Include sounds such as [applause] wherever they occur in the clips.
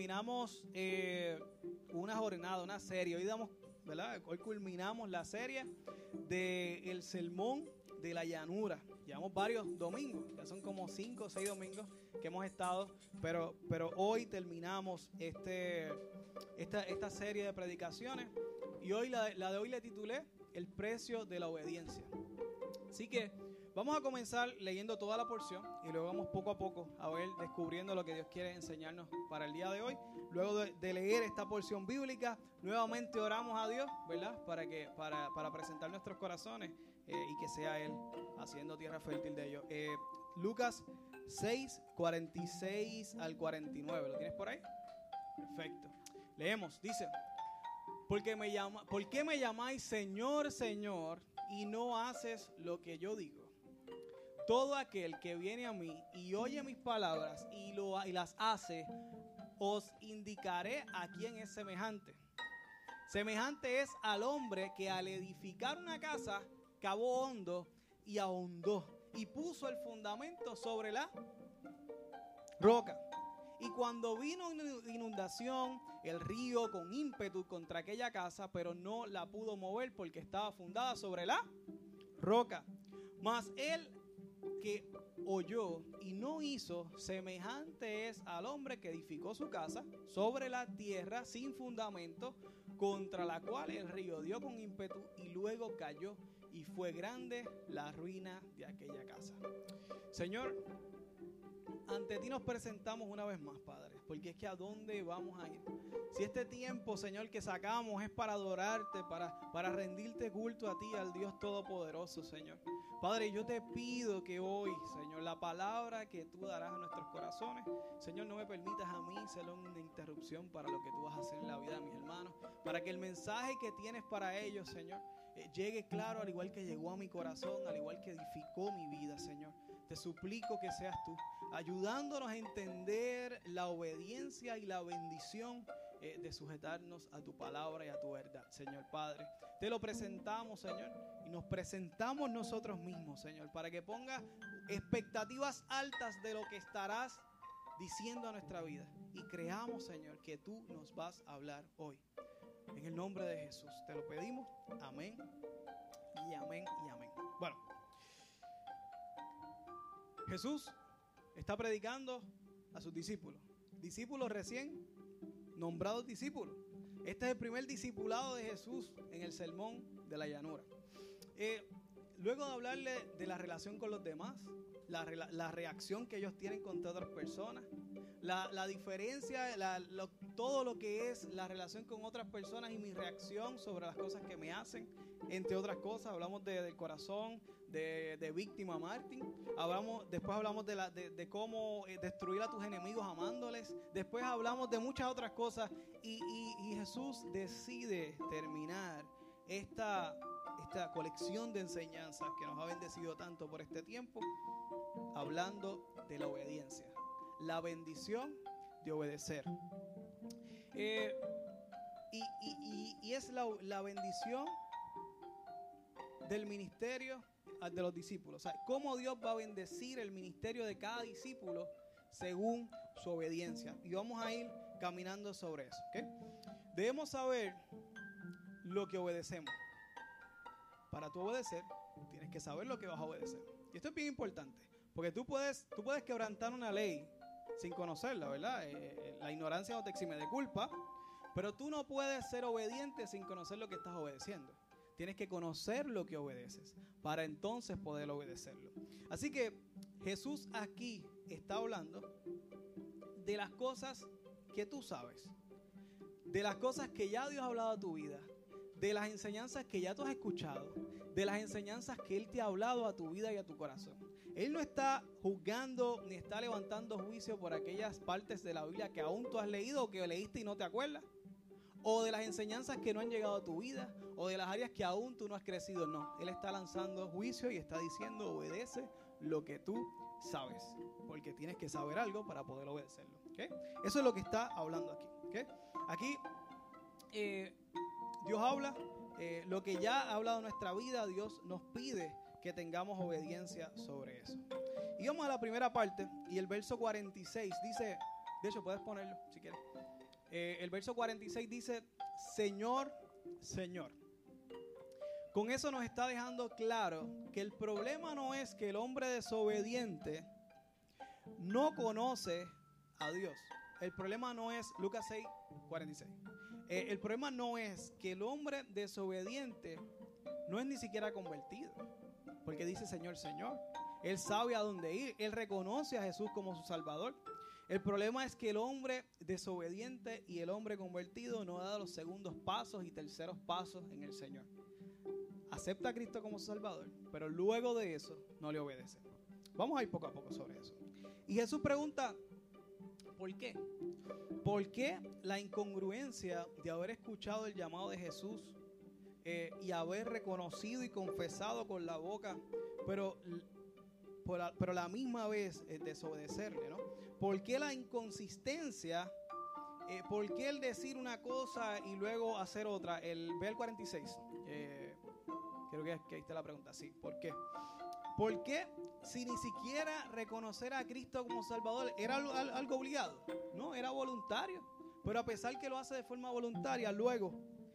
terminamos eh, una jornada, una serie. Hoy damos, ¿verdad? Hoy culminamos la serie de el sermón de la llanura. Llevamos varios domingos, ya son como cinco o seis domingos que hemos estado, pero, pero hoy terminamos este, esta, esta serie de predicaciones y hoy la, la de hoy le titulé El precio de la obediencia. Así que vamos a comenzar leyendo toda la porción y luego vamos poco a poco a ver descubriendo lo que Dios quiere enseñarnos para el día de hoy. Luego de, leer esta porción bíblica, nuevamente oramos a Dios, ¿verdad? Para que para, para presentar nuestros corazones eh, y que sea Él haciendo tierra fértil de ellos. Eh, Lucas 6, 46 al 49. ¿Lo tienes por ahí? Perfecto. Leemos, dice, porque me llama, ¿por qué me llamáis Señor, Señor y no haces lo que yo digo? Todo aquel que viene a mí y oye mis palabras y, lo, y las hace, os indicaré a quién es semejante. Semejante es al hombre que al edificar una casa cavó hondo y ahondó y puso el fundamento sobre la roca. Y cuando vino inundación, el río con ímpetu contra aquella casa, pero no la pudo mover porque estaba fundada sobre la roca. Mas él que oyó y no hizo, semejante es al hombre que edificó su casa sobre la tierra sin fundamento, contra la cual el río dio con ímpetu y luego cayó y fue grande la ruina de aquella casa. Señor, ante ti nos presentamos una vez más, Padre, porque es que a dónde vamos a ir. Si este tiempo, Señor, que sacamos es para adorarte, para, para rendirte culto a ti, al Dios Todopoderoso, Señor. Padre, yo te pido que hoy, Señor, la palabra que tú darás a nuestros corazones, Señor, no me permitas a mí ser una interrupción para lo que tú vas a hacer en la vida de mis hermanos, para que el mensaje que tienes para ellos, Señor, eh, llegue claro al igual que llegó a mi corazón, al igual que edificó mi vida, Señor. Te suplico que seas tú, ayudándonos a entender la obediencia y la bendición eh, de sujetarnos a tu palabra y a tu verdad, Señor Padre. Te lo presentamos, Señor, y nos presentamos nosotros mismos, Señor, para que ponga expectativas altas de lo que estarás diciendo a nuestra vida. Y creamos, Señor, que tú nos vas a hablar hoy. En el nombre de Jesús te lo pedimos. Amén. Y amén y amén. Bueno, Jesús está predicando a sus discípulos. Discípulos recién nombrados discípulos. Este es el primer discipulado de Jesús en el sermón de la llanura. Eh, luego de hablarle de la relación con los demás, la, la reacción que ellos tienen contra otras personas, la, la diferencia, la, lo, todo lo que es la relación con otras personas y mi reacción sobre las cosas que me hacen, entre otras cosas. Hablamos de, del corazón, de, víctima Martin. Hablamos, después hablamos de, cómo eh, destruir a tus enemigos amándoles. Después hablamos de muchas otras cosas. Y, Jesús decide terminar esta, esta colección de enseñanzas que nos ha bendecido tanto por este tiempo, hablando de la obediencia la bendición de obedecer. Eh, y, y, y, es la, la, bendición del ministerio de los discípulos. O sea, cómo Dios va a bendecir el ministerio de cada discípulo según su obediencia. Y vamos a ir caminando sobre eso. ¿okay? Debemos saber lo que obedecemos. Para tú obedecer, tienes que saber lo que vas a obedecer. Y esto es bien importante. Porque tú puedes, tú puedes quebrantar una ley sin conocerla, ¿verdad? Eh, eh, la ignorancia no te exime de culpa, pero tú no puedes ser obediente sin conocer lo que estás obedeciendo. Tienes que conocer lo que obedeces para entonces poder obedecerlo. Así que Jesús aquí está hablando de las cosas que tú sabes, de las cosas que ya Dios ha hablado a tu vida, de las enseñanzas que ya tú has escuchado, de las enseñanzas que Él te ha hablado a tu vida y a tu corazón. Él no está juzgando ni está levantando juicio por aquellas partes de la Biblia que aún tú has leído o que leíste y no te acuerdas. O de las enseñanzas que no han llegado a tu vida. O de las áreas que aún tú no has crecido. No, Él está lanzando juicio y está diciendo obedece lo que tú sabes. Porque tienes que saber algo para poder obedecerlo. ¿okay? Eso es lo que está hablando aquí. ¿okay? Aquí eh, Dios habla. Eh, lo que ya ha hablado nuestra vida, Dios nos pide que tengamos obediencia sobre eso. Y vamos a la primera parte y el verso 46 dice, De hecho, puedes ponerlo si quieres. Eh, el verso 46 dice, Señor, Señor. Con eso nos está dejando claro que el problema no es que el hombre desobediente no conoce a Dios. El problema no es, Lucas 6, 46. Eh, el problema no es que el hombre desobediente no es ni siquiera convertido. Porque dice Señor, Señor. Él sabe a dónde ir. Él reconoce a Jesús como su Salvador. El problema es que el hombre desobediente y el hombre convertido no da los segundos pasos y terceros pasos en el Señor. Acepta a Cristo como su Salvador, pero luego de eso no le obedece. Vamos a ir poco a poco sobre eso. Y Jesús pregunta, ¿por qué? ¿Por qué la incongruencia de haber escuchado el llamado de Jesús eh, y haber reconocido y confesado con la boca, pero, pero la misma vez eh, desobedecerle, ¿no? ¿Por qué la inconsistencia? Eh, ¿Por qué el decir una cosa y luego hacer otra? El, ve el 46. creo que, ahí está la pregunta. Sí, ¿por qué? ¿Por qué si ni siquiera reconocer a Cristo como Salvador era algo obligado? No, era voluntario. Pero a pesar que lo hace de forma voluntaria, luego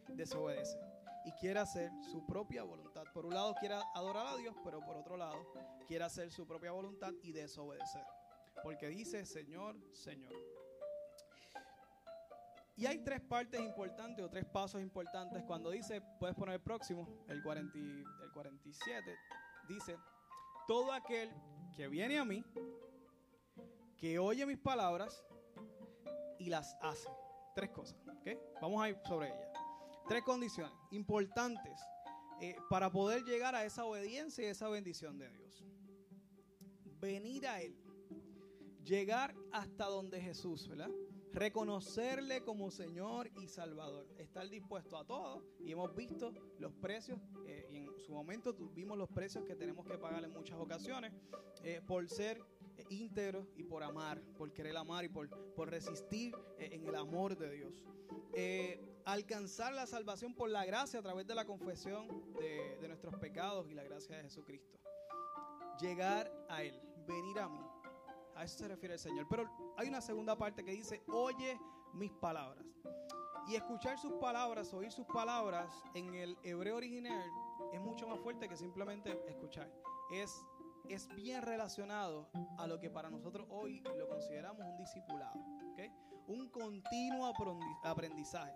desobedece y quiere hacer su propia voluntad. Por un lado quiere adorar a Dios, pero por otro lado quiere hacer su propia voluntad y desobedecer. Porque dice Señor, Señor. Y hay tres partes importantes o tres pasos importantes. Cuando dice, puedes poner el próximo, el, 40, el 47, dice, todo aquel que viene a mí, que oye mis palabras y las hace. Tres cosas. ¿okay? Vamos a ir sobre ellas. Tres condiciones importantes eh, para poder llegar a esa obediencia y esa bendición de Dios. Venir a Él. Llegar hasta donde Jesús, ¿verdad? Reconocerle como Señor y Salvador. Estar dispuesto a todo. Y hemos visto los precios. Eh, y en su momento vimos los precios que tenemos que pagar en muchas ocasiones. Eh, por ser íntegros y por amar. Por querer amar y por, por resistir en el amor de Dios alcanzar la salvación por la gracia a través de la confesión de, nuestros pecados y la gracia de Jesucristo. Llegar a Él, venir a mí. A eso se refiere el Señor. Pero hay una segunda parte que dice, oye mis palabras. Y escuchar sus palabras, oír sus palabras en el hebreo original es mucho más fuerte que simplemente escuchar. Es, es bien relacionado a lo que para nosotros hoy lo consideramos un discipulado. Un continuo aprendizaje.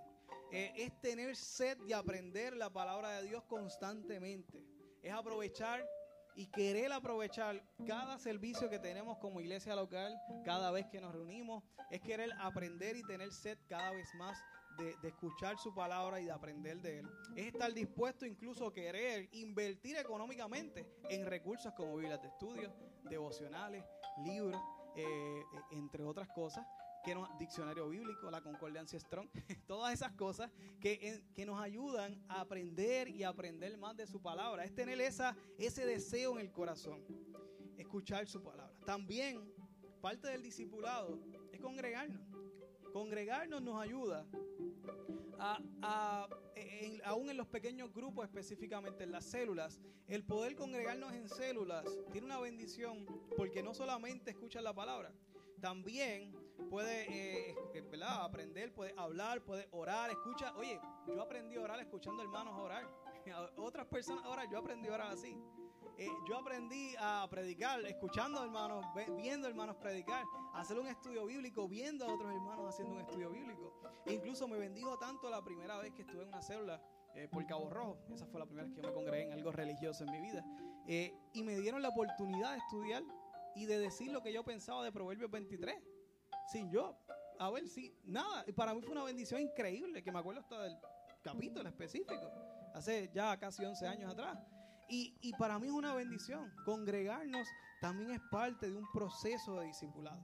Eh, es tener sed de aprender la palabra de Dios constantemente. Es aprovechar y querer aprovechar cada servicio que tenemos como iglesia local, cada vez que nos reunimos. Es querer aprender y tener sed cada vez más de, de, escuchar su palabra y de aprender de él. Es estar dispuesto incluso a querer invertir económicamente en recursos como Biblias de estudio, devocionales, libros, eh, eh, entre otras cosas que no, diccionario bíblico, la concordancia Strong, [laughs] todas esas cosas que, que, nos ayudan a aprender y aprender más de su palabra. Es tener esa, ese deseo en el corazón, escuchar su palabra. También parte del discipulado es congregarnos. Congregarnos nos ayuda a, a aún en los pequeños grupos, específicamente en las células, el poder congregarnos en células tiene una bendición porque no solamente escuchan la palabra, también puede eh, eh aprender, puede hablar, puede orar, escucha. Oye, yo aprendí a orar escuchando hermanos orar. [laughs] Otras personas ahora yo aprendí a orar así. Eh, yo aprendí a predicar escuchando hermanos, viendo hermanos predicar, hacer un estudio bíblico, viendo a otros hermanos haciendo un estudio bíblico. E incluso me bendijo tanto la primera vez que estuve en una célula eh, por Cabo Rojo. Esa fue la primera vez que yo me congregué en algo religioso en mi vida. y me dieron la oportunidad de estudiar y de decir lo que yo pensaba de Proverbios 23 sin yo a ver si nada. Y para mí fue una bendición increíble, que me acuerdo hasta del capítulo específico, hace ya casi 11 años atrás. Y, y para mí es una bendición. Congregarnos también es parte de un proceso de discipulado.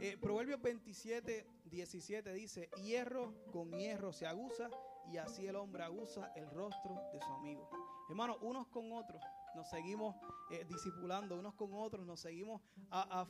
Eh, Proverbios 27, 17 dice, hierro con hierro se aguza y así el hombre aguza el rostro de su amigo. Hermano, unos con otros nos seguimos eh, discipulando unos con otros, nos seguimos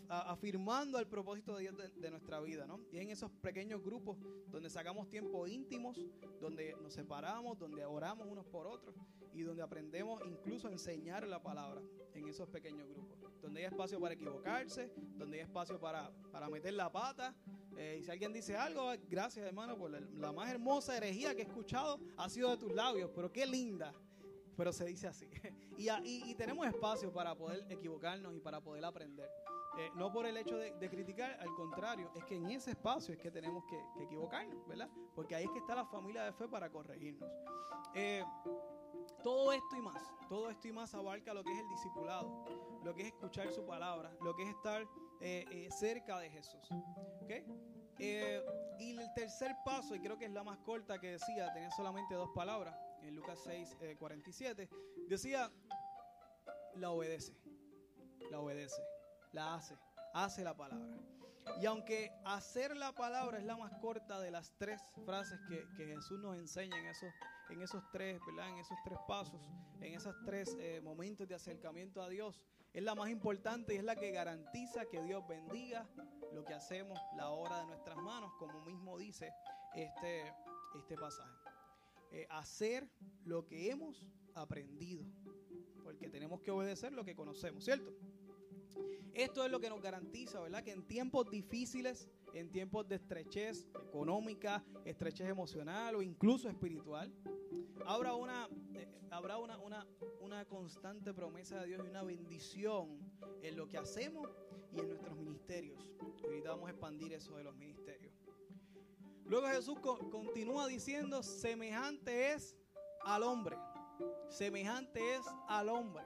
afirmando el propósito de Dios de, nuestra vida, ¿no? Y en esos pequeños grupos donde sacamos tiempo íntimos, donde nos separamos, donde oramos unos por otros y donde aprendemos incluso a enseñar la palabra en esos pequeños grupos, donde hay espacio para equivocarse, donde hay espacio para, para meter la pata. Eh, y si alguien dice algo, gracias hermano por la más hermosa herejía que he escuchado ha sido de tus labios, pero qué linda pero se dice así. [laughs] y, tenemos espacio para poder equivocarnos y para poder aprender. Eh, no por el hecho de, criticar, al contrario, es que en ese espacio es que tenemos que, equivocarnos, ¿verdad? Porque ahí es que está la familia de fe para corregirnos. Eh, todo esto y más, todo esto y más abarca lo que es el discipulado, lo que es escuchar su palabra, lo que es estar eh, cerca de Jesús. y el tercer paso, y creo que es la más corta que decía, tenía solamente dos palabras, en Lucas 6, 47, eh, decía, la obedece, la obedece, la hace, hace la palabra. Y aunque hacer la palabra es la más corta de las tres frases que, Jesús nos enseña en esos, en esos tres, ¿verdad? En esos tres pasos, en esos tres eh, momentos de acercamiento a Dios, es la más importante y es la que garantiza que Dios bendiga lo que hacemos, la obra de nuestras manos, como mismo dice este, este pasaje. Eh, hacer lo que hemos aprendido. Porque tenemos que obedecer lo que conocemos, ¿cierto? Esto es lo que nos garantiza, ¿verdad? Que en tiempos difíciles, en tiempos de estrechez económica, estrechez emocional o incluso espiritual, habrá una, eh, habrá una, una, una constante promesa de Dios y una bendición en lo que hacemos y en nuestros ministerios. Ahorita vamos a expandir eso de los ministerios. Luego Jesús continúa diciendo, semejante es al hombre. Semejante es al hombre.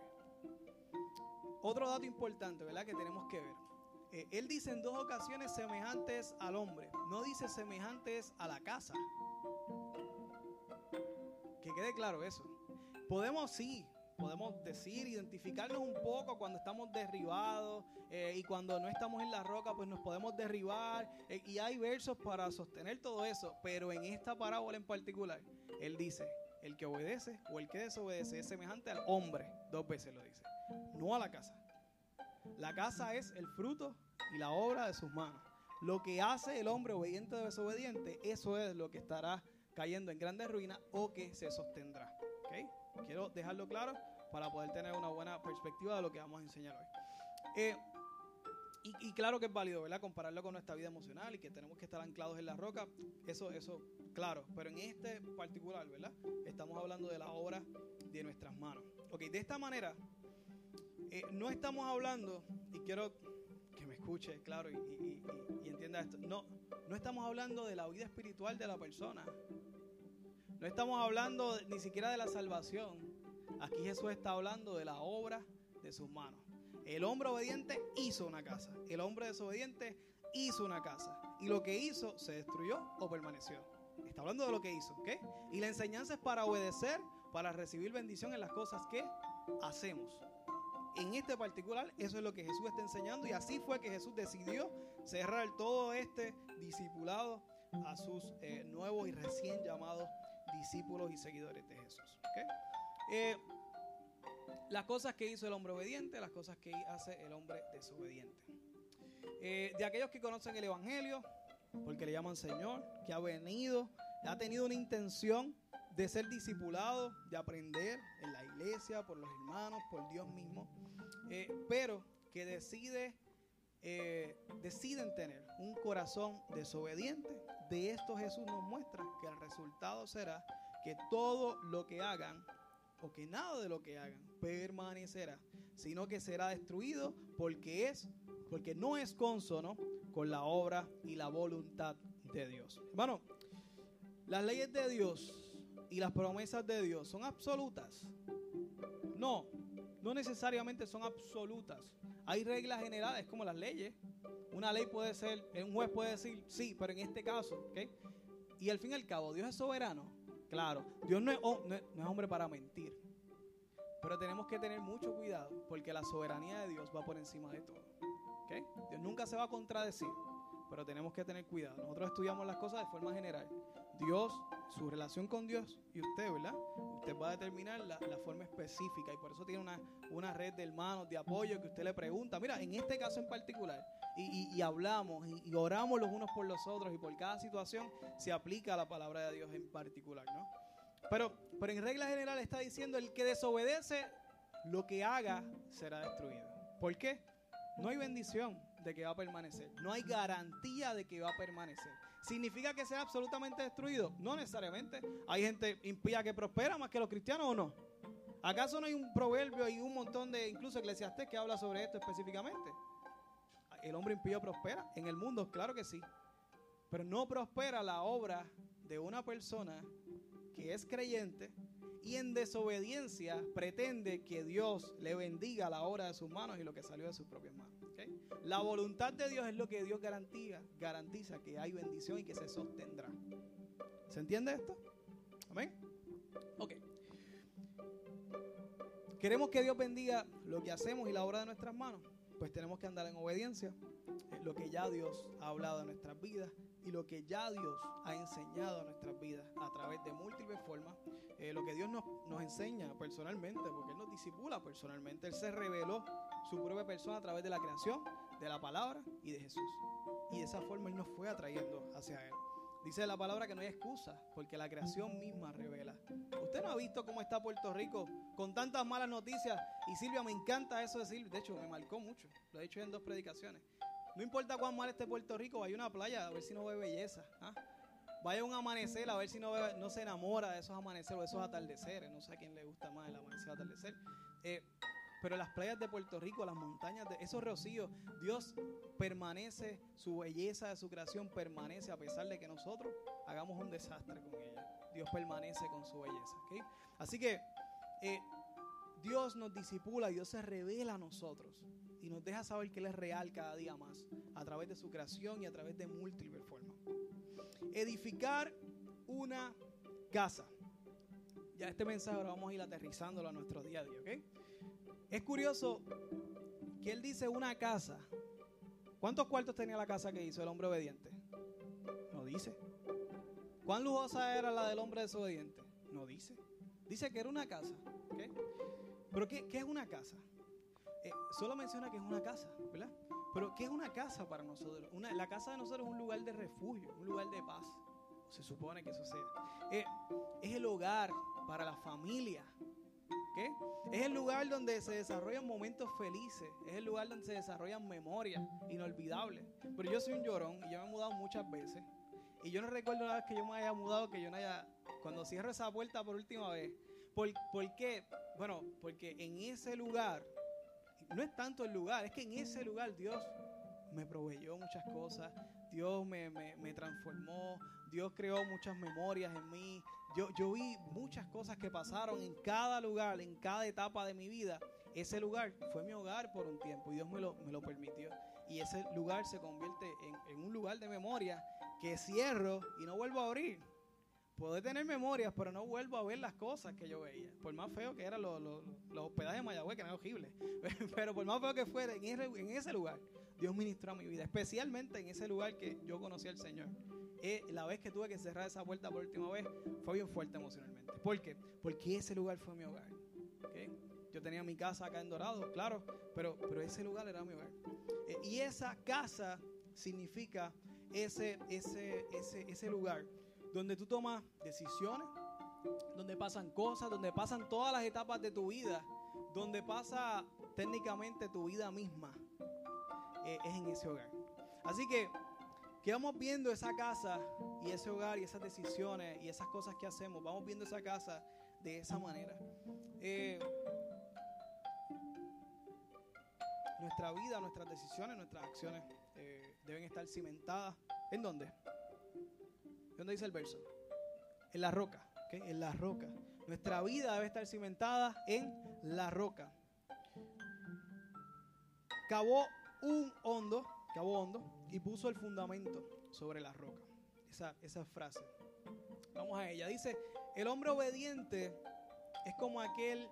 Otro dato importante, ¿verdad? Que tenemos que ver. Eh, él dice en dos ocasiones semejantes al hombre. No dice semejantes a la casa. Que quede claro eso. Podemos sí podemos decir, identificarnos un poco cuando estamos derribados eh, y cuando no estamos en la roca, pues nos podemos derribar. Eh, y hay versos para sostener todo eso, pero en esta parábola en particular, él dice, el que obedece o el que desobedece es semejante al hombre, dos veces lo dice, no a la casa. La casa es el fruto y la obra de sus manos. Lo que hace el hombre obediente o desobediente, eso es lo que estará cayendo en grandes ruinas o que se sostendrá. Quiero dejarlo claro para poder tener una buena perspectiva de lo que vamos a enseñar hoy. Eh, y, claro que es válido, ¿verdad? Compararlo con nuestra vida emocional y que tenemos que estar anclados en la roca. Eso, eso, claro. Pero en este particular, ¿verdad? Estamos hablando de la obra de nuestras manos. Ok, de esta manera, eh, no estamos hablando, y quiero que me escuche, claro, y, y, entienda esto. No, no estamos hablando de la vida espiritual de la persona. No estamos hablando ni siquiera de la salvación. Aquí Jesús está hablando de la obra de sus manos. El hombre obediente hizo una casa. El hombre desobediente hizo una casa. Y lo que hizo se destruyó o permaneció. Está hablando de lo que hizo. Y la enseñanza es para obedecer, para recibir bendición en las cosas que hacemos. En este particular, eso es lo que Jesús está enseñando y así fue que Jesús decidió cerrar todo este discipulado a sus eh, nuevos y recién llamados discípulos y seguidores de Jesús. Eh, las cosas que hizo el hombre obediente, las cosas que hace el hombre desobediente. Eh, de aquellos que conocen el Evangelio, porque le llaman Señor, que ha venido, ha tenido una intención de ser discipulado, de aprender en la iglesia, por los hermanos, por Dios mismo, eh, pero que decide, deciden tener un corazón desobediente de esto Jesús nos muestra que el resultado será que todo lo que hagan o que nada de lo que hagan permanecerá, sino que será destruido porque es porque no es consono con la obra y la voluntad de Dios. Hermano, las leyes de Dios y las promesas de Dios son absolutas. No, no necesariamente son absolutas. Hay reglas generales como las leyes. Una ley puede ser, un juez puede decir sí, pero en este caso, ¿ok? Y al fin y al cabo, Dios es soberano. Claro, Dios no es, hombre para mentir. Pero tenemos que tener mucho cuidado porque la soberanía de Dios va por encima de todo. ¿ok? Dios nunca se va a contradecir. pero tenemos que tener cuidado. Nosotros estudiamos las cosas de forma general. Dios, su relación con Dios y usted, ¿verdad? Usted va a determinar la, forma específica y por eso tiene una, una, red de hermanos, de apoyo que usted le pregunta. Mira, en este caso en particular, y, hablamos y, oramos los unos por los otros y por cada situación se aplica la palabra de Dios en particular, ¿no? Pero, pero en regla general está diciendo el que desobedece, lo que haga será destruido. ¿Por qué? No hay bendición de que va a permanecer. No hay garantía de que va a permanecer. ¿Significa que sea absolutamente destruido? No necesariamente. Hay gente impía que prospera más que los cristianos o no. ¿Acaso no hay un proverbio y un montón de, incluso eclesiastés, que habla sobre esto específicamente? ¿El hombre impío prospera? En el mundo, claro que sí. Pero no prospera la obra de una persona que es creyente y en desobediencia pretende que Dios le bendiga la obra de sus manos y lo que salió de sus propias manos. La voluntad de Dios es lo que Dios garantiza, garantiza que hay bendición y que se sostendrá. ¿Se entiende esto? Amén. Ok. Queremos que Dios bendiga lo que hacemos y la obra de nuestras manos. Pues tenemos que andar en obediencia. Lo que ya Dios ha hablado en nuestras vidas y lo que ya Dios ha enseñado en nuestras vidas a través de múltiples formas. Eh, lo que Dios nos, nos enseña personalmente, porque Él nos disipula personalmente. Él se reveló su propia persona a través de la creación, de la palabra y de Jesús. Y de esa forma Él nos fue atrayendo hacia Él. Dice la palabra que no hay excusa, porque la creación misma revela. Usted no ha visto cómo está Puerto Rico con tantas malas noticias. Y Silvia, me encanta eso de Silvia. De hecho, me marcó mucho. Lo he dicho en dos predicaciones. No importa cuán mal esté Puerto Rico, vaya a una playa a ver si no ve belleza. ¿ah? Vaya a un amanecer a ver si no, no se enamora de esos amaneceres o de esos atardeceres. No sé a quién le gusta más el amanecer o atardecer. Eh, pero las playas de Puerto Rico, las montañas, de esos rocíos, Dios permanece, su belleza de su creación permanece a pesar de que nosotros hagamos un desastre con ella. Dios permanece con su belleza. Así que eh, Dios nos disipula, Dios se revela a nosotros y nos deja saber que Él es real cada día más a través de su creación y a través de múltiples formas. Edificar una casa. Ya este mensaje ahora vamos a ir aterrizándolo a nuestro día a día, ¿ok? Es curioso que él dice una casa. ¿Cuántos cuartos tenía la casa que hizo el hombre obediente? No dice. ¿Cuán lujosa era la del hombre desobediente? No dice. Dice que era una casa. ¿Pero qué, es una casa? Eh, solo menciona que es una casa, ¿verdad? Pero ¿qué es una casa para nosotros? la casa de nosotros es un lugar de refugio, un lugar de paz. Se supone que eso sea. Eh, es el hogar para la familia, es el lugar donde se desarrollan momentos felices, es el lugar donde se desarrollan memorias inolvidables. Pero yo soy un llorón y yo me he mudado muchas veces. Y yo no recuerdo una vez que yo me haya mudado, que yo no haya, cuando cierro esa puerta por última vez. ¿Por, ¿Por qué? Bueno, porque en ese lugar, no es tanto el lugar, es que en ese lugar Dios me proveyó muchas cosas, Dios me, me, transformó, Dios creó muchas memorias en mí, yo, yo vi muchas cosas que pasaron en cada lugar, en cada etapa de mi vida. Ese lugar fue mi hogar por un tiempo y Dios me lo, me lo permitió. Y ese lugar se convierte en, en un lugar de memoria que cierro y no vuelvo a abrir. Puedo tener memorias, pero no vuelvo a ver las cosas que yo veía. Por más feo que eran los, los, los hospedajes de Mayagüez, que eran horribles. [laughs] Pero por más feo que fuera, en ese, en ese lugar, Dios ministró mi vida. Especialmente en ese lugar que yo conocí al Señor. Eh, la vez que tuve que cerrar esa puerta por última vez fue bien fuerte emocionalmente. ¿Por qué? Porque ese lugar fue mi hogar. Yo tenía mi casa acá en Dorado, claro, pero, pero ese lugar era mi hogar. Eh, y esa casa significa ese, ese, ese, ese lugar donde tú tomas decisiones, donde pasan cosas, donde pasan todas las etapas de tu vida, donde pasa técnicamente tu vida misma, eh, es en ese hogar. Así que que vamos viendo esa casa y ese hogar y esas decisiones y esas cosas que hacemos, vamos viendo esa casa de esa manera. Eh, nuestra vida, nuestras decisiones, nuestras acciones eh, deben estar cimentadas. ¿En dónde? ¿Dónde dice el verso? En la roca. En la roca. Nuestra vida debe estar cimentada en la roca. Cavó un hondo, cavó hondo, y puso el fundamento sobre la roca. Esa, esa frase. Vamos a ella. Dice, el hombre obediente es como aquel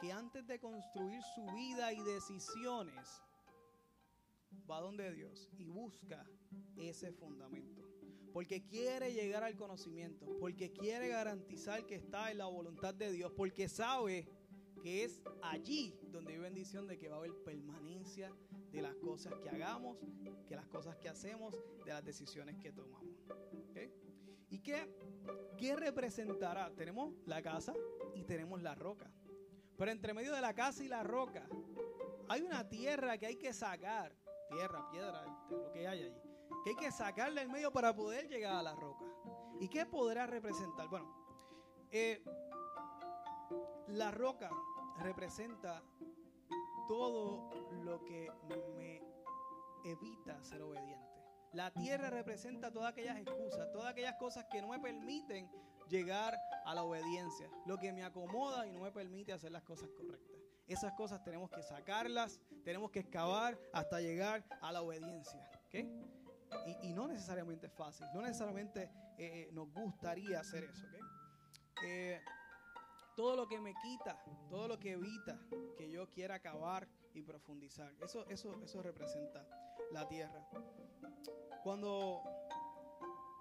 que antes de construir su vida y decisiones va donde Dios y busca ese fundamento. Porque quiere llegar al conocimiento, porque quiere garantizar que está en la voluntad de Dios, porque sabe que es allí donde hay bendición de que va a haber permanencia de las cosas que hagamos, que las cosas que hacemos, de las decisiones que tomamos. ¿Y qué, qué representará? Tenemos la casa y tenemos la roca. Pero entre medio de la casa y la roca hay una tierra que hay que sacar. Tierra, piedra, lo que hay allí. Que hay que sacarla en medio para poder llegar a la roca. ¿Y qué podrá representar? Bueno, eh, la roca representa todo lo que me evita ser obediente. La tierra representa todas aquellas excusas, todas aquellas cosas que no me permiten llegar a la obediencia, lo que me acomoda y no me permite hacer las cosas correctas. Esas cosas tenemos que sacarlas, tenemos que excavar hasta llegar a la obediencia. Y, no necesariamente es fácil, no necesariamente eh, eh, nos gustaría hacer eso. Eh, todo lo que me quita, todo lo que evita que yo quiera acabar y profundizar, eso, eso, eso representa la tierra. Cuando,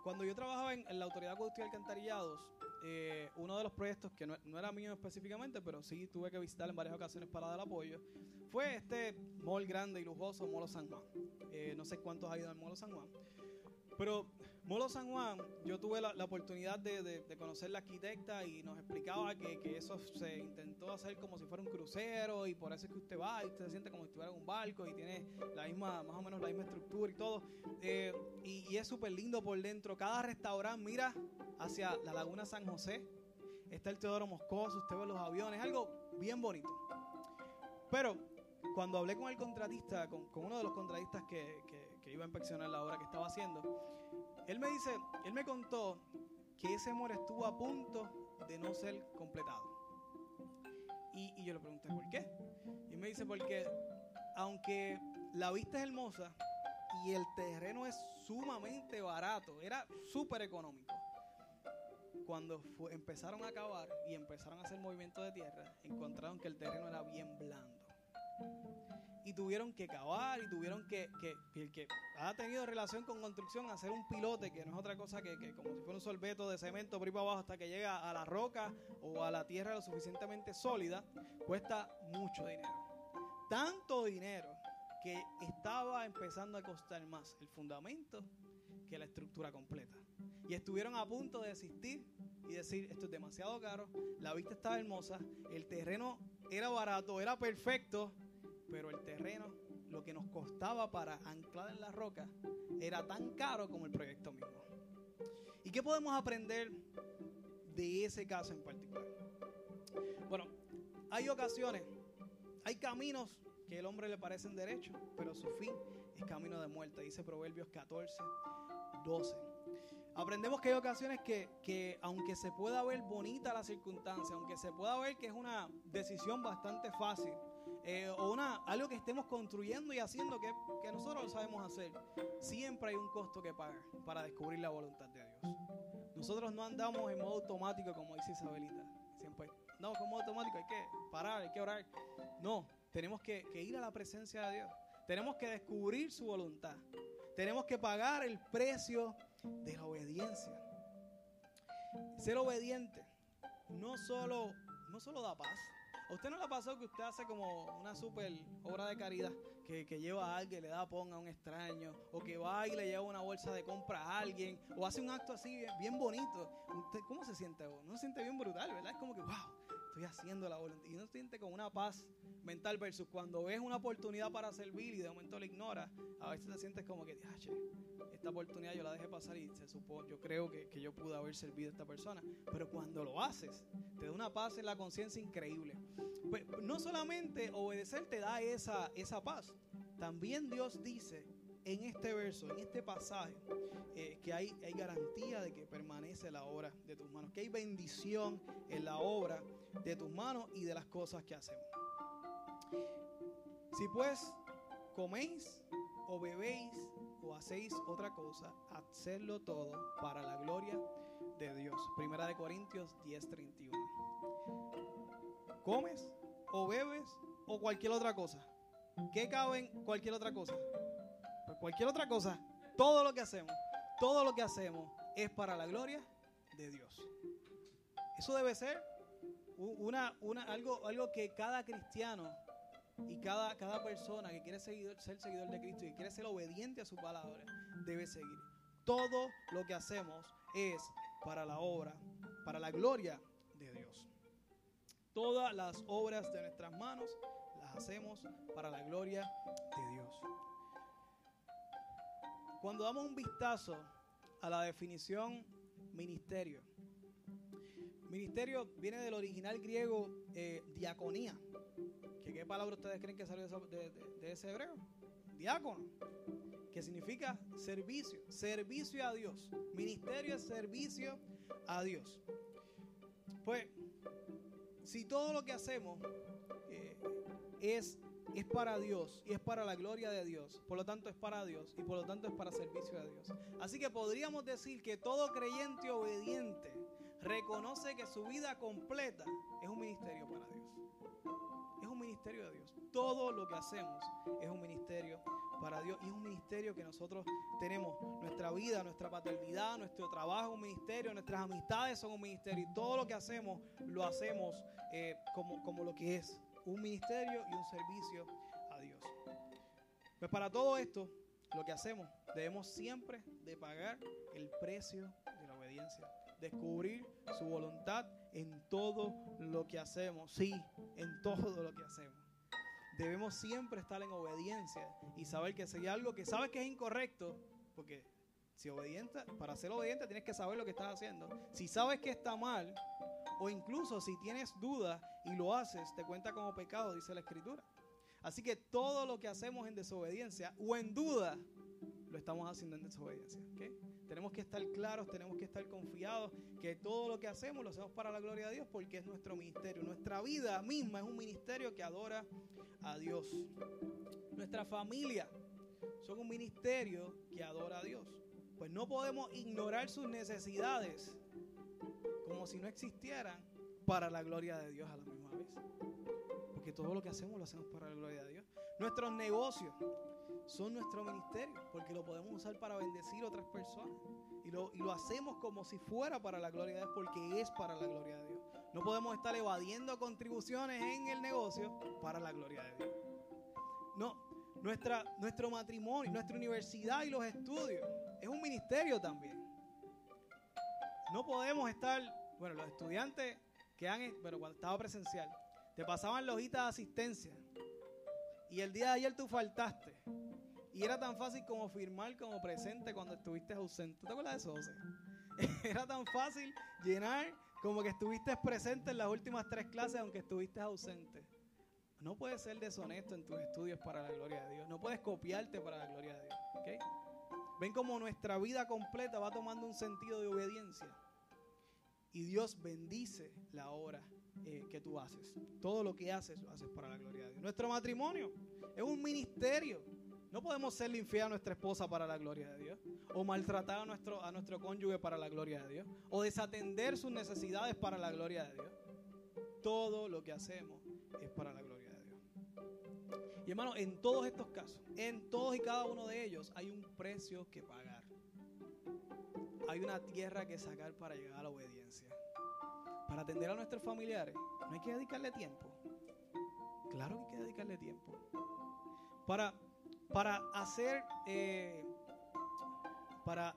cuando yo trabajaba en, la Autoridad de Alcantarillados, eh, uno de los proyectos que no, era mío específicamente, pero sí tuve que visitar en varias ocasiones para dar apoyo, fue este mall grande y lujoso, Molo San Juan. Eh, no sé cuántos ha ido al Molo San Juan. Pero Molo San Juan, yo tuve la, oportunidad de, conocer la arquitecta y nos explicaba que, eso se intentó hacer como si fuera un crucero y por eso es que usted va y usted se siente como si estuviera en un barco y tiene la misma, más o menos la misma estructura y todo. Eh, y, es súper lindo por dentro. Cada restaurante mira hacia la Laguna San José. Está el Teodoro Moscoso, usted ve los aviones, algo bien bonito. Pero cuando hablé con el contratista, con, uno de los contratistas que, que iba a inspeccionar la obra que estaba haciendo, él me dice, él me contó que ese amor estuvo a punto de no ser completado. Y, yo le pregunté, ¿por qué? Y me dice, porque aunque la vista es hermosa y el terreno es sumamente barato, era súper económico. Cuando empezaron a cavar y empezaron a hacer movimiento de tierra, encontraron que el terreno era bien blando y tuvieron que cavar y tuvieron que, que, el que ha tenido relación con construcción, hacer un pilote, que no es otra cosa que, como si fuera un sorbeto de cemento por ahí para abajo hasta que llega a la roca o a la tierra lo suficientemente sólida, cuesta mucho dinero. Tanto dinero que estaba empezando a costar más el fundamento que la estructura completa. Y estuvieron a punto de desistir y decir, esto es demasiado caro, la vista estaba hermosa, el terreno era barato, era perfecto, pero el terreno, lo que nos costaba para anclar en la roca, era tan caro como el proyecto mismo. ¿Y qué podemos aprender de ese caso en particular? Bueno, hay ocasiones, hay caminos que el hombre le parecen derechos, pero su fin es camino de muerte, dice Proverbios 14, 12. Aprendemos que hay ocasiones que, que, aunque se pueda ver bonita la circunstancia, aunque se pueda ver que es una decisión bastante fácil, eh, o algo que estemos construyendo y haciendo que, nosotros lo sabemos hacer, siempre hay un costo que pagar para descubrir la voluntad de Dios. Nosotros no andamos en modo automático como dice Isabelita. Siempre no, con modo automático hay que parar, hay que orar. No, tenemos que, que ir a la presencia de Dios. Tenemos que descubrir su voluntad. Tenemos que pagar el precio de la obediencia. Ser obediente no solo, no solo da paz, ¿A usted no le ha pasado que usted hace como una super obra de caridad? Que, lleva a alguien, le da pon a un extraño, o que va y le lleva una bolsa de compra a alguien, o hace un acto así bien, bonito. ¿Cómo se siente? No se siente bien brutal, ¿verdad? Es como que, wow, estoy haciendo la voluntad. Y uno siente con una paz mental versus cuando ves una oportunidad para servir y de momento la ignoras, a veces te sientes como que, che, esta oportunidad yo la dejé pasar y se supo, yo creo que, que yo pude haber servido a esta persona. Pero cuando lo haces, te da una paz en la conciencia increíble. Pues, no solamente obedecer te da esa, esa paz, también Dios dice en este verso, en este pasaje, eh, que hay, garantía de que permanece la obra de tus manos, que hay bendición en la obra de tus manos y de las cosas que hacemos. Si pues coméis o bebéis o hacéis otra cosa, hacedlo todo para la gloria de Dios. Primera de Corintios 10:31. ¿Comes o bebes o cualquier otra cosa? ¿Qué cabe en cualquier otra cosa? Cualquier otra cosa, todo lo que hacemos, todo lo que hacemos es para la gloria de Dios. Eso debe ser una, una, algo, algo que cada cristiano y cada, cada persona que quiere ser seguidor de Cristo y quiere ser obediente a su palabra debe seguir. Todo lo que hacemos es para la obra, para la gloria de Dios. Todas las obras de nuestras manos las hacemos para la gloria de Dios. Cuando damos un vistazo a la definición ministerio, ministerio viene del original griego eh, diaconía. ¿Qué palabra ustedes creen que salió de, ese hebreo? Diácono que significa servicio, servicio a Dios. Ministerio es servicio a Dios. Pues, si todo lo que hacemos eh, es, es para Dios y es para la gloria de Dios, por lo tanto es para Dios y por lo tanto es para servicio a Dios. Así que podríamos decir que todo creyente obediente reconoce que su vida completa es un ministerio para Dios. Es un ministerio de Dios. Todo lo que hacemos es un ministerio para Dios y es un ministerio que nosotros tenemos. Nuestra vida, nuestra paternidad, nuestro trabajo es un ministerio, nuestras amistades son un ministerio y todo lo que hacemos lo hacemos eh, como, como lo que es, un ministerio y un servicio a Dios. Pues para todo esto, lo que hacemos, debemos siempre de pagar el precio de la obediencia, descubrir su voluntad en todo lo que hacemos, sí, en todo lo que hacemos debemos siempre estar en obediencia y saber que si hay algo que sabes que es incorrecto, porque si obediente, para ser obediente tienes que saber lo que estás haciendo. Si sabes que está mal, o incluso si tienes dudas y lo haces, te cuenta como pecado, dice la escritura. Así que todo lo que hacemos en desobediencia o en duda, lo estamos haciendo en desobediencia. Tenemos que estar claros, tenemos que estar confiados que todo lo que hacemos lo hacemos para la gloria de Dios porque es nuestro ministerio. Nuestra vida misma es un ministerio que adora a Dios. Nuestra familia son un ministerio que adora a Dios. Pues no podemos ignorar sus necesidades como si no existieran para la gloria de Dios a la misma vez. Porque todo lo que hacemos lo hacemos para la gloria de Dios. Nuestros negocios son nuestro ministerio porque lo podemos usar para bendecir a otras personas. Y lo, y lo hacemos como si fuera para la gloria de Dios porque es para la gloria de Dios. No podemos estar evadiendo contribuciones en el negocio para la gloria de Dios. No, nuestra, nuestro matrimonio, nuestra universidad y los estudios es un ministerio también. No podemos estar, bueno, los estudiantes que han, pero cuando estaba presencial, te pasaban la de asistencia y el día de ayer tú faltaste. Y era tan fácil como firmar como presente cuando estuviste ausente. ¿Te acuerdas de eso, José? [laughs] Era tan fácil llenar como que estuviste presente en las últimas tres clases aunque estuviste ausente. No puedes ser deshonesto en tus estudios para la gloria de Dios. No puedes copiarte para la gloria de Dios. Ven como nuestra vida completa va tomando un sentido de obediencia. Y Dios bendice la obra eh, que tú haces. Todo lo que haces lo haces para la gloria de Dios. Nuestro matrimonio es un ministerio. No podemos serle infiel a nuestra esposa para la gloria de Dios. O maltratar a nuestro, a nuestro cónyuge para la gloria de Dios. O desatender sus necesidades para la gloria de Dios. Todo lo que hacemos es para la gloria de Dios. Y hermano, en todos estos casos, en todos y cada uno de ellos, hay un precio que pagar. Hay una tierra que sacar para llegar a la obediencia. Para atender a nuestros familiares, no hay que dedicarle tiempo. Claro que hay que dedicarle tiempo. Para para hacer, eh, para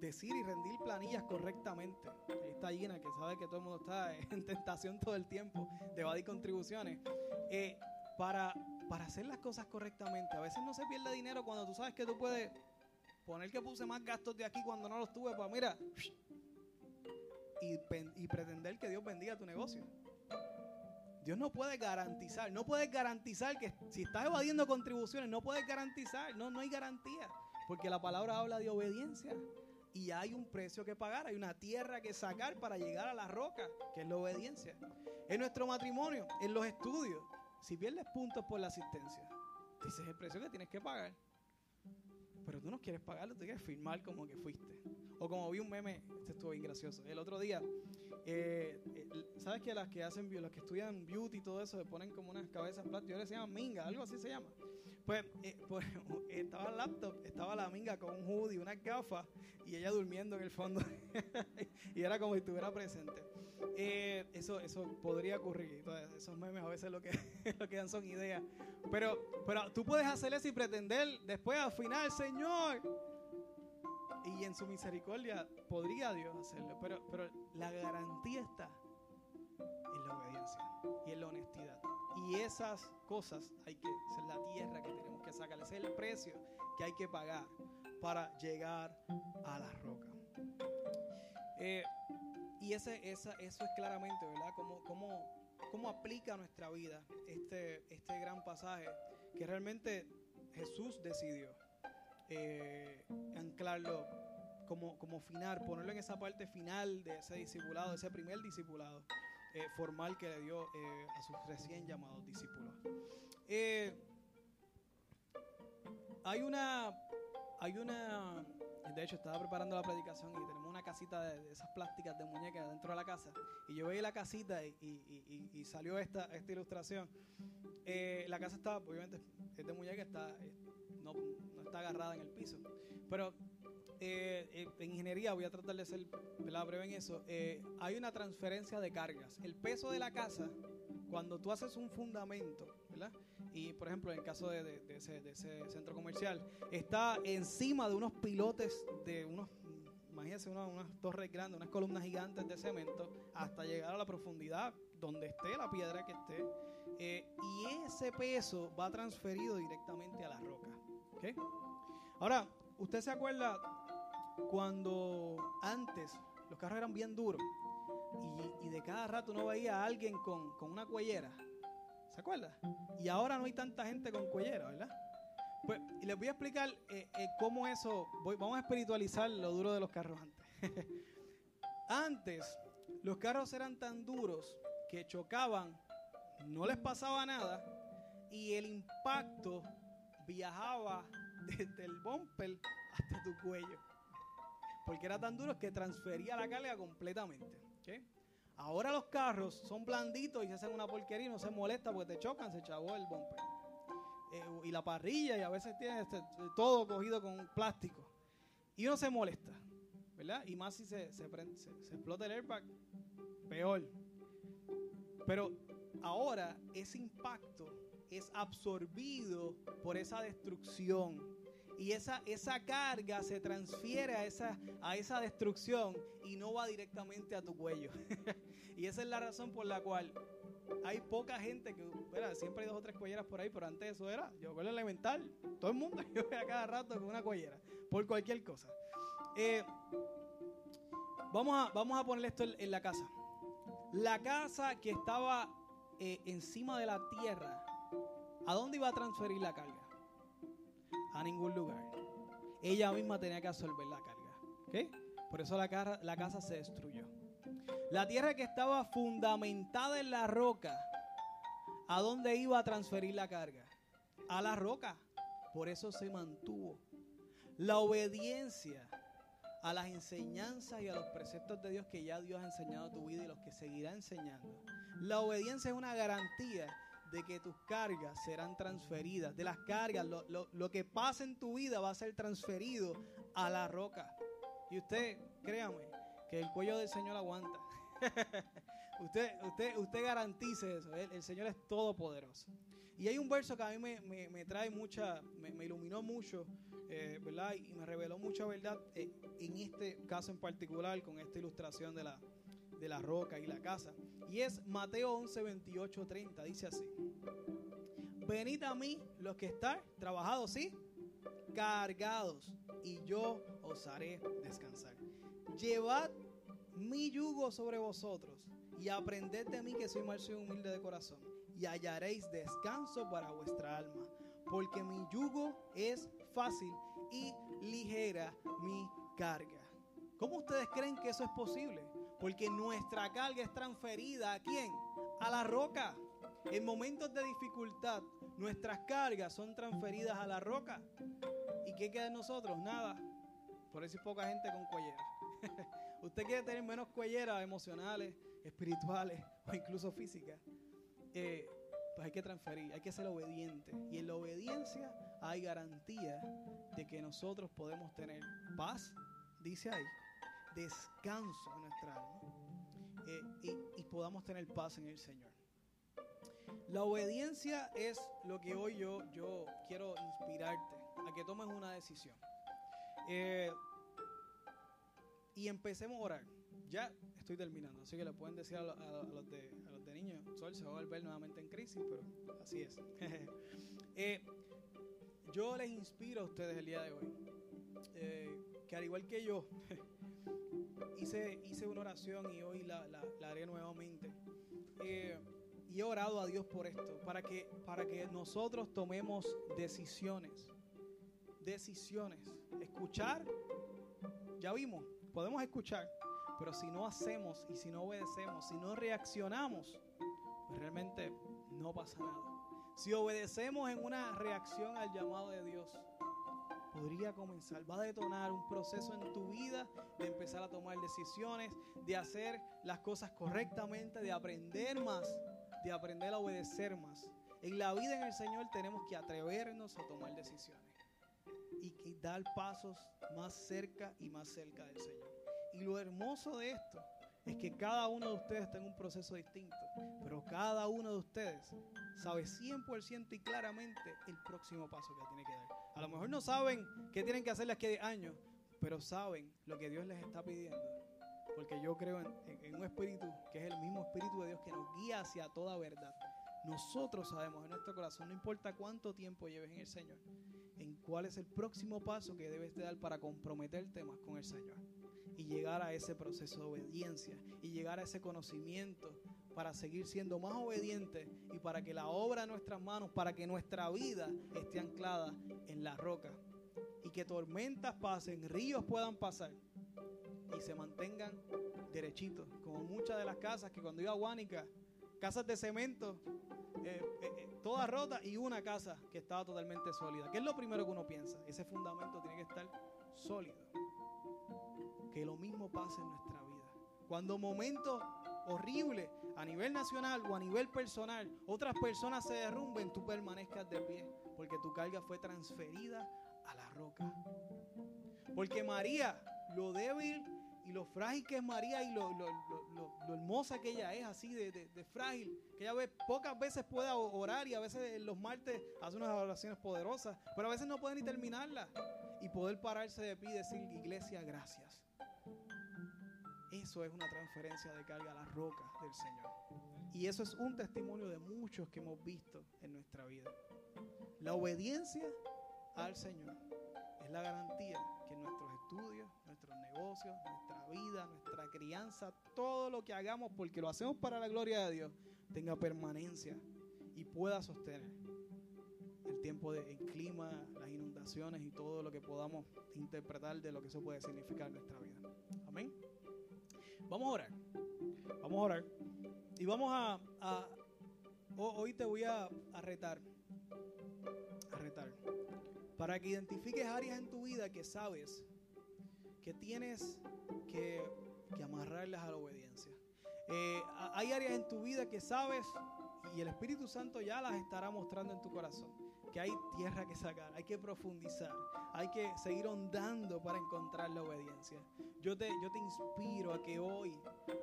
decir y rendir planillas correctamente. Ahí está Gina, que sabe que todo el mundo está [laughs] en tentación todo el tiempo de evadir contribuciones. Eh, para, para hacer las cosas correctamente. A veces no se pierde dinero cuando tú sabes que tú puedes poner que puse más gastos de aquí cuando no los tuve. Pues mira, y, pretender que Dios bendiga tu negocio. Dios no puede garantizar, no puede garantizar que si estás evadiendo contribuciones, no puedes garantizar, no, no hay garantía, porque la palabra habla de obediencia y hay un precio que pagar, hay una tierra que sacar para llegar a la roca, que es la obediencia. En nuestro matrimonio, en los estudios, si pierdes puntos por la asistencia, dices el precio que tienes que pagar. Pero tú no quieres pagarlo, tú quieres firmar como que fuiste. O como vi un meme, este estuvo bien gracioso. El otro día eh, ¿Sabes que las que hacen, las que estudian beauty y todo eso, se ponen como unas cabezas plásticas? Yo les llaman minga, algo así se llama. Pues, eh, pues, [laughs] estaba el laptop, estaba la amiga con un hoodie, unas gafas y ella durmiendo en el fondo. [laughs] y era como si estuviera presente. Eh, eso, eso podría ocurrir. esos memes a veces lo que, [laughs] lo que dan son ideas. Pero, pero tú puedes hacer eso y pretender después al final, Señor. Y en su misericordia podría Dios hacerlo. Pero, pero la garantía está en la obediencia y en la honestidad. Y esas cosas hay que, ser la tierra que tenemos que sacar, ese es el precio que hay que pagar para llegar a la roca. Eh, y ese, esa, eso es claramente, ¿verdad? Cómo, cómo, cómo aplica nuestra vida este, este gran pasaje que realmente Jesús decidió eh, anclarlo como, como final, ponerlo en esa parte final de ese discipulado, ese primer discipulado eh, formal que le dio eh, a sus recién llamados discípulos. hay una, hay una de hecho, estaba preparando la predicación y tenemos casita de, esas plásticas de muñecas dentro de la casa. Y yo veía la casita y, salió esta, esta ilustración. Eh, la casa está, obviamente, es de muñeca, está, eh, no, está agarrada en el piso. Pero eh, en ingeniería, voy a tratar de ser breve en eso, hay una transferencia de cargas. El peso de la casa, cuando tú haces un fundamento, ¿verdad? y por ejemplo en el caso de, ese, centro comercial, está encima de unos pilotes de unos, imagínense, unas, torres grandes, unas columnas gigantes de cemento, hasta llegar a la profundidad donde esté la piedra que esté. Eh, y ese peso va transferido directamente a la roca. Ahora, ¿usted se acuerda cuando antes los carros eran bien duros y, de cada rato uno veía a alguien con, con una cuellera? ¿Se acuerda? Y ahora no hay tanta gente con cuellera, ¿verdad? Pues y les voy a explicar eh, eh, cómo eso, vamos a espiritualizar lo duro de los carros antes. [laughs] antes, los carros eran tan duros que chocaban, no les pasaba nada y el impacto viajaba [laughs] desde el bumper hasta tu cuello. Porque era tan duro que transfería la carga completamente. ¿okay? Ahora los carros son blanditos y se hacen una porquería y no se molesta porque te chocan, se chavó el bumper. Eh, y la parrilla y a veces tiene este, todo cogido con plástico. Y uno se molesta, ¿verdad? Y más si se, se, se, explota el airbag, peor. Pero ahora ese impacto es absorbido por esa destrucción y esa, esa carga se transfiere a esa, a esa destrucción y no va directamente a tu cuello. [laughs] y esa es la razón por la cual hay poca gente que, siempre hay dos o tres cuelleras por ahí, pero antes eso era, yo recuerdo elemental, todo el mundo [laughs] iba a cada rato con una cuellera, por cualquier cosa. Eh, vamos, a, vamos a poner esto en, la casa. La casa que estaba eh, encima de la tierra, ¿a dónde iba a transferir la carga? a ningún lugar. Ella misma tenía que absorber la carga. Por eso la, la casa se destruyó. La tierra que estaba fundamentada en la roca, ¿a dónde iba a transferir la carga? A la roca. Por eso se mantuvo. La obediencia a las enseñanzas y a los preceptos de Dios que ya Dios ha enseñado a tu vida y los que seguirá enseñando. La obediencia es una garantía de que tus cargas serán transferidas. De las cargas, lo, que pasa en tu vida va a ser transferido a la roca. Y usted, créame, que el cuello del Señor aguanta. [laughs] usted, usted, usted garantice eso. El, Señor es todopoderoso. Y hay un verso que a mí me, trae mucha, me, iluminó mucho, eh, ¿verdad? Y me reveló mucha verdad eh, en este caso en particular, con esta ilustración de la, de la roca y la casa. Y es Mateo 11, 28, 30. Dice así. Venid a mí los que están trabajados, ¿sí? Cargados, y yo os haré descansar. Llevad mi yugo sobre vosotros y aprended de mí que soy manso y humilde de corazón y hallaréis descanso para vuestra alma, porque mi yugo es fácil y ligera mi carga. ¿Cómo ustedes creen que eso es posible? Porque nuestra carga es transferida a quién? A la roca. En momentos de dificultad, nuestras cargas son transferidas a la roca. ¿Y qué queda de nosotros? Nada. Por eso hay poca gente con cuellera. [laughs] Usted quiere tener menos cuelleras emocionales, espirituales o incluso físicas. Eh, pues hay que transferir, hay que ser obediente. Y en la obediencia hay garantía de que nosotros podemos tener paz, dice ahí, descanso en nuestra alma eh, y, podamos tener paz en el Señor. La obediencia es lo que hoy yo, yo quiero inspirarte a que tomes una decisión. Eh, y empecemos a orar. Ya estoy terminando, así que le pueden decir a, los, de, niños, Sol se va a volver nuevamente en crisis, pero así es. [laughs] Eh, yo les inspiro a ustedes el día de hoy, eh, que al igual que yo, [laughs] hice, hice una oración y hoy la, la, haré nuevamente. y he orado a Dios por esto, para que, para que nosotros tomemos decisiones. Decisiones. Escuchar, ya vimos, podemos escuchar, pero si no hacemos y si no obedecemos, si no reaccionamos, pues realmente no pasa nada. Si obedecemos en una reacción al llamado de Dios, podría comenzar, va a detonar un proceso en tu vida de empezar a tomar decisiones, de hacer las cosas correctamente, de aprender más, de aprender a obedecer más. En la vida en el Señor tenemos que atrevernos a tomar decisiones y, dar pasos más cerca y más cerca del Señor. Y lo hermoso de esto es que cada uno de ustedes está en un proceso distinto, pero cada uno de ustedes sabe 100% y claramente el próximo paso que tiene que dar. A lo mejor no saben qué tienen que hacer las que años, pero saben lo que Dios les está pidiendo. Porque yo creo en, un espíritu que es el mismo espíritu de Dios que nos guía hacia toda verdad. Nosotros sabemos en nuestro corazón, no importa cuánto tiempo lleves en el Señor, en cuál es el próximo paso que debes de dar para comprometerte más con el Señor y llegar a ese proceso de obediencia y llegar a ese conocimiento para seguir siendo más obedientes y para que la obra de nuestras manos, para que nuestra vida esté anclada en la roca y que tormentas pasen, ríos puedan pasar y se mantengan derechitos, como muchas de las casas que cuando iba a Guánica, casas de cemento, eh, eh, todas rotas y una casa que estaba totalmente sólida. ¿Qué es lo primero que uno piensa? Ese fundamento tiene que estar sólido. Que lo mismo pase en nuestra vida. Cuando momentos horribles a nivel nacional o a nivel personal, otras personas se derrumben, tú permanezcas de pie, porque tu carga fue transferida a la roca. Porque María, lo débil y lo frágil que es María y lo, hermosa que ella es, así de, frágil, que ella ve, pocas veces puede orar y a veces los martes hace unas oraciones poderosas, pero a veces no puede ni terminarla y poder pararse de pie y decir, iglesia, gracias. Eso es una transferencia de carga a la roca del Señor. Y eso es un testimonio de muchos que hemos visto en nuestra vida. La obediencia al Señor es la garantía que nuestros estudios, nuestros negocios, nuestra vida, nuestra crianza, todo lo que hagamos, porque lo hacemos para la gloria de Dios, tenga permanencia y pueda sostener el tiempo del clima, las inundaciones y todo lo que podamos interpretar de lo que eso puede significar en nuestra vida. Amén. Vamos a orar. Vamos a orar. Y vamos a, hoy te voy a, a retar. A retar. Para que identifiques áreas en tu vida que sabes que tienes que, amarrarlas a la obediencia. Eh, hay áreas en tu vida que sabes y el Espíritu Santo ya las estará mostrando en tu corazón. Que hay tierra que sacar, hay que profundizar, hay que seguir ondando para encontrar la obediencia. Yo te, yo te inspiro a que hoy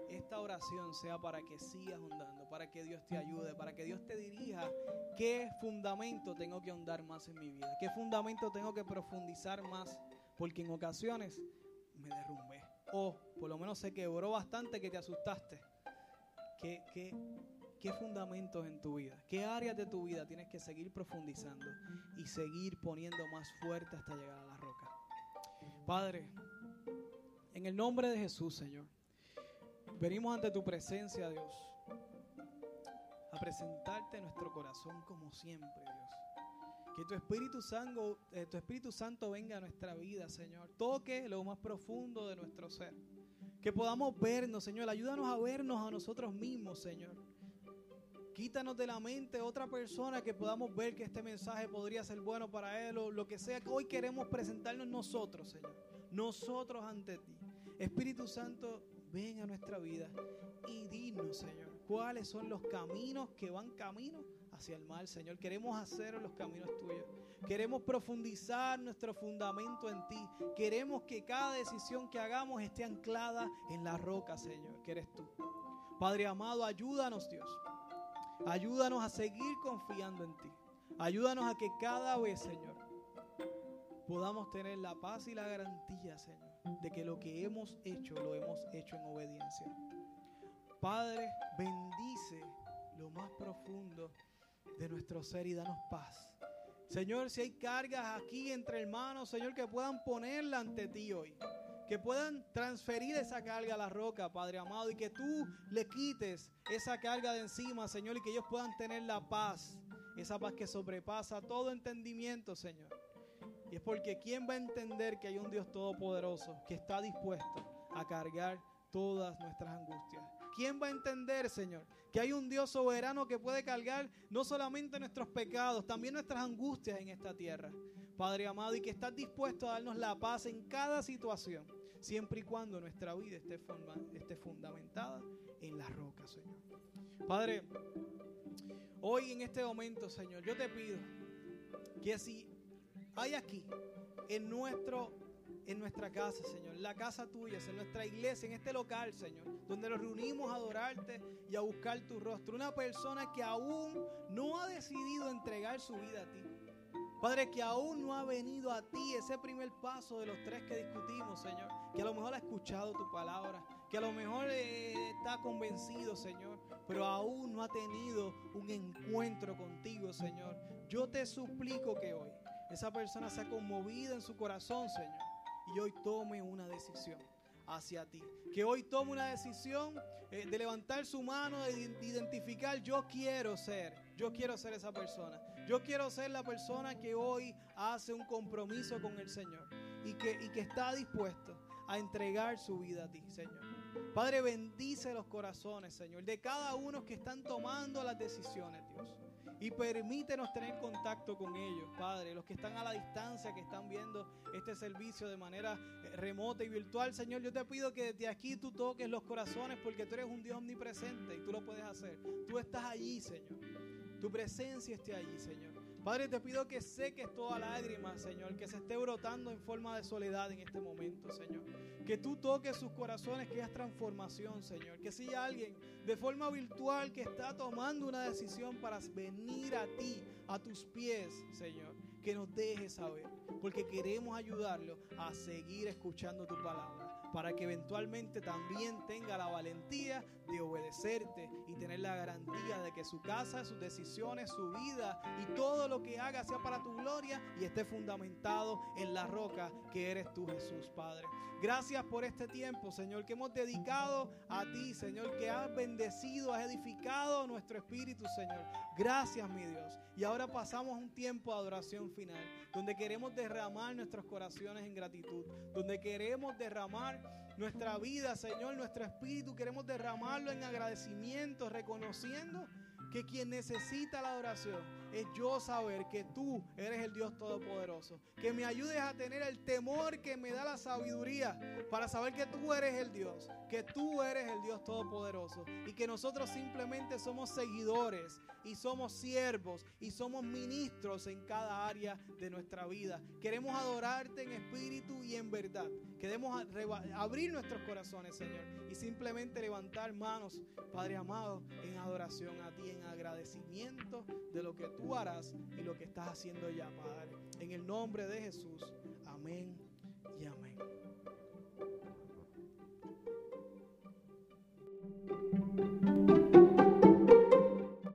esta oración sea para que sigas ondando, para que Dios te ayude, para que Dios te dirija qué fundamento tengo que ondar más en mi vida, qué fundamento tengo que profundizar más, porque en ocasiones me derrumbé. O por lo menos se quebró bastante que te asustaste. ¿Qué, qué, qué fundamentos en tu vida? ¿Qué áreas de tu vida tienes que seguir profundizando y seguir poniendo más fuerte hasta llegar a la roca? Padre, en el nombre de Jesús, Señor, venimos ante tu presencia, Dios, a presentarte nuestro corazón como siempre, Dios. Que tu Espíritu Santo, eh, tu Espíritu Santo venga a nuestra vida, Señor. Toque lo más profundo de nuestro ser. Que podamos vernos, Señor. Ayúdanos a vernos a nosotros mismos, Señor. Quítanos de la mente otra persona que podamos ver que este mensaje podría ser bueno para él o lo que sea que hoy queremos presentarnos nosotros, Señor. Nosotros ante ti. Espíritu Santo, ven a nuestra vida y dinos, Señor, cuáles son los caminos que van camino hacia el mal, Señor. Queremos hacer los caminos tuyos. Queremos profundizar nuestro fundamento en ti. Queremos que cada decisión que hagamos esté anclada en la roca, Señor, que eres tú. Padre amado, ayúdanos, Dios. Ayúdanos a seguir confiando en ti. Ayúdanos a que cada vez, Señor, podamos tener la paz y la garantía, Señor, de que lo que hemos hecho lo hemos hecho en obediencia. Padre, bendice lo más profundo de nuestro ser y danos paz. Señor, si hay cargas aquí entre hermanos, Señor, que puedan ponerla ante ti hoy. Que puedan transferir esa carga a la roca, Padre amado, y que tú le quites esa carga de encima, Señor, y que ellos puedan tener la paz, esa paz que sobrepasa todo entendimiento, Señor. Y es porque ¿quién va a entender que hay un Dios todopoderoso que está dispuesto a cargar todas nuestras angustias? ¿Quién va a entender, Señor, que hay un Dios soberano que puede cargar no solamente nuestros pecados, también nuestras angustias en esta tierra? Padre amado, y que estás dispuesto a darnos la paz en cada situación, siempre y cuando nuestra vida esté, esté fundamentada en la roca, Señor. Padre, hoy en este momento, Señor, yo te pido que si hay aquí, en nuestro en nuestra casa, Señor, la casa tuya, en nuestra iglesia, en este local, Señor, donde nos reunimos a adorarte y a buscar tu rostro. Una persona que aún no ha decidido entregar su vida a ti. Padre, que aún no ha venido a ti ese primer paso de los tres que discutimos, Señor. Que a lo mejor ha escuchado tu palabra, que a lo mejor eh, está convencido, Señor, pero aún no ha tenido un encuentro contigo, Señor. Yo te suplico que hoy esa persona sea conmovida en su corazón, Señor y hoy tome una decisión hacia ti. Que hoy tome una decisión eh, de levantar su mano, de identificar, yo quiero ser, yo quiero ser esa persona. Yo quiero ser la persona que hoy hace un compromiso con el Señor y que, y que está dispuesto a entregar su vida a ti, Señor. Padre, bendice los corazones, Señor, de cada uno que están tomando las decisiones, Dios. Y permítenos tener contacto con ellos, Padre. Los que están a la distancia, que están viendo este servicio de manera eh, remota y virtual, Señor, yo te pido que desde aquí tú toques los corazones porque tú eres un Dios omnipresente y tú lo puedes hacer. Tú estás allí, Señor. Tu presencia esté allí, Señor. Padre, te pido que seques toda lágrima, Señor, que se esté brotando en forma de soledad en este momento, Señor. Que tú toques sus corazones, que es transformación, Señor. Que si hay alguien de forma virtual que está tomando una decisión para venir a ti, a tus pies, Señor, que nos deje saber, porque queremos ayudarlo a seguir escuchando tu palabra para que eventualmente también tenga la valentía de obedecerte y tener la garantía de que su casa, sus decisiones, su vida y todo lo que haga sea para tu gloria y esté fundamentado en la roca que eres tú Jesús, Padre. Gracias por este tiempo, Señor, que hemos dedicado a ti, Señor, que has bendecido, has edificado nuestro espíritu, Señor. Gracias, mi Dios. Y ahora pasamos un tiempo de adoración final, donde queremos derramar nuestros corazones en gratitud, donde queremos derramar nuestra vida, Señor, nuestro espíritu, queremos derramarlo en agradecimiento, reconociendo que quien necesita la adoración es yo saber que tú eres el Dios Todopoderoso. Que me ayudes a tener el temor que me da la sabiduría para saber que tú eres el Dios, que tú eres el Dios Todopoderoso y que nosotros simplemente somos seguidores y somos siervos y somos ministros en cada área de nuestra vida. Queremos adorarte en espíritu y en verdad. Queremos abrir nuestros corazones, Señor, y simplemente levantar manos, Padre amado, en adoración a ti, en agradecimiento de lo que tú harás y lo que estás haciendo ya, Padre. En el nombre de Jesús. Amén y amén.